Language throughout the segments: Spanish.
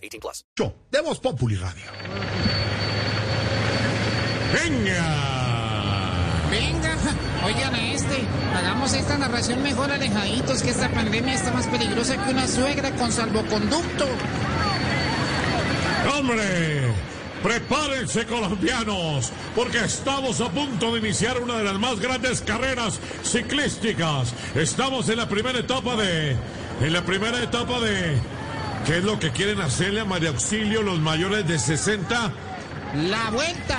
18 plus. Yo, de Voz Populi Radio. ¡Venga! Venga, oigan a este. Hagamos esta narración mejor alejaditos, que esta pandemia está más peligrosa que una suegra con salvoconducto. ¡Hombre! Prepárense colombianos, porque estamos a punto de iniciar una de las más grandes carreras ciclísticas. Estamos en la primera etapa de... En la primera etapa de... ¿Qué es lo que quieren hacerle a María Auxilio los mayores de 60? La vuelta.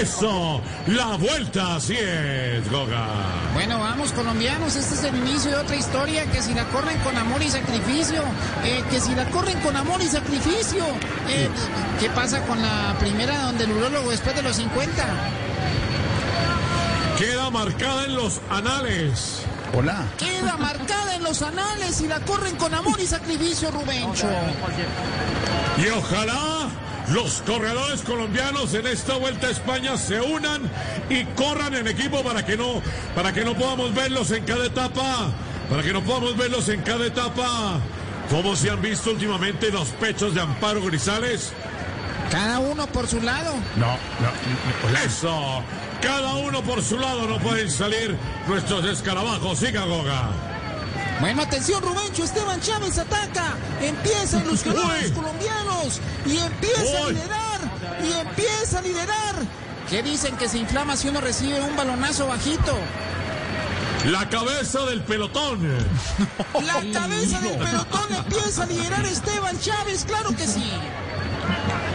¡Eso! ¡La vuelta! Así es, Goga. Bueno, vamos, colombianos. Este es el inicio de otra historia. Que si la corren con amor y sacrificio. eh, que si la corren con amor y sacrificio. eh, ¿Qué pasa con la primera donde el urólogo después de los 50? Queda marcada en los anales. Hola. Queda marcada en los anales y la corren con amor y sacrificio, Rubencho. Y ojalá los corredores colombianos en esta vuelta a España se unan y corran en equipo para que no, para que no podamos verlos en cada etapa, para que no podamos verlos en cada etapa. Como se han visto últimamente los pechos de Amparo Grisales. Cada uno por su lado. No, no, hola. Eso, cada uno por su lado no pueden salir nuestros escarabajos. Siga Goga. Bueno, atención, Rubencho. Esteban Chávez ataca. Empieza en los Uy. colombianos. Y empieza a liderar. Y empieza a liderar. ¿Qué dicen que se inflama si uno recibe un balonazo bajito? La cabeza del pelotón. La cabeza del pelotón empieza a liderar Esteban Chávez. Claro que sí.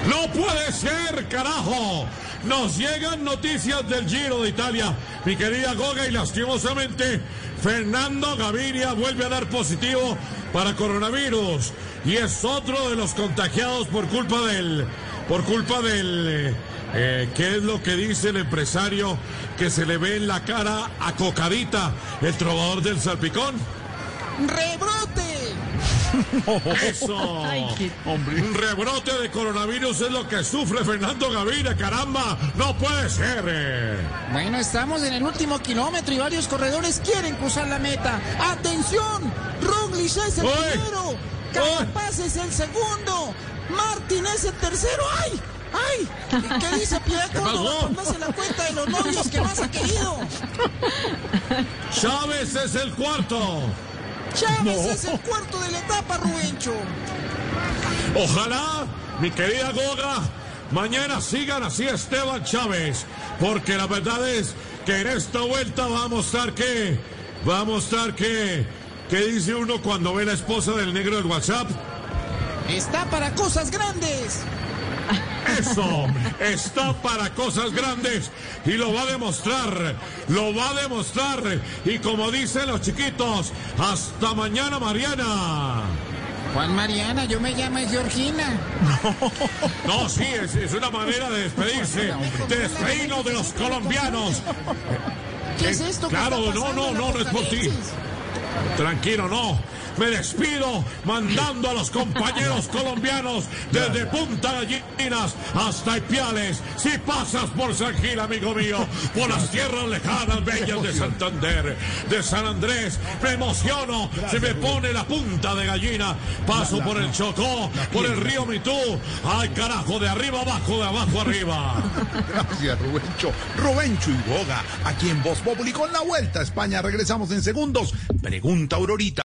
No puede ser, carajo. Nos llegan noticias del Giro de Italia, mi querida Goga, y lastimosamente Fernando Gaviria vuelve a dar positivo para coronavirus y es otro de los contagiados por culpa del, por culpa del, eh, eh, ¿qué es lo que dice el empresario que se le ve en la cara a el trovador del salpicón? ¡Rebrote! Eso. Un rebrote de coronavirus es lo que sufre Fernando Gaviria, caramba. No puede ser. eh. Bueno, estamos en el último kilómetro y varios corredores quieren cruzar la meta. ¡Atención! Roglic es el primero. Carapaz es el segundo. Martín es el tercero. ¡Ay! ¡Ay! ¿Y ¿Qué dice Pierre Córdoba cuando hace la cuenta de los novios que más ha querido? Chávez es el cuarto. Chávez es el cuarto de la etapa, Rubencho. Ojalá, mi querida Goga, mañana sigan así Esteban Chávez, porque la verdad es que en esta vuelta va a mostrar que, va a mostrar que, ¿qué dice uno cuando ve la esposa del negro del WhatsApp? Está para cosas grandes. Eso está para cosas grandes y lo va a demostrar, lo va a demostrar. Y como dicen los chiquitos, hasta mañana Mariana. Juan Mariana, yo me llamo Georgina. No, sí, es, es una manera de despedirse, de despedirnos de los colombianos. ¿Qué es esto? claro, no, no, no, no es por ti. Tranquilo, no. Me despido mandando a los compañeros colombianos desde Punta Gallinas hasta Ipiales. Si pasas por San Gil, amigo mío, por las tierras lejanas, bellas de Santander, de San Andrés, me emociono, se me pone la punta de gallina. Paso por el Chocó, por el río Mitú. Ay, carajo, de arriba abajo, de abajo arriba. Gracias, Rubencho. Rubencho y Boga, aquí en Voz Populi con la vuelta a España. Regresamos en segundos. Pregunta Aurorita.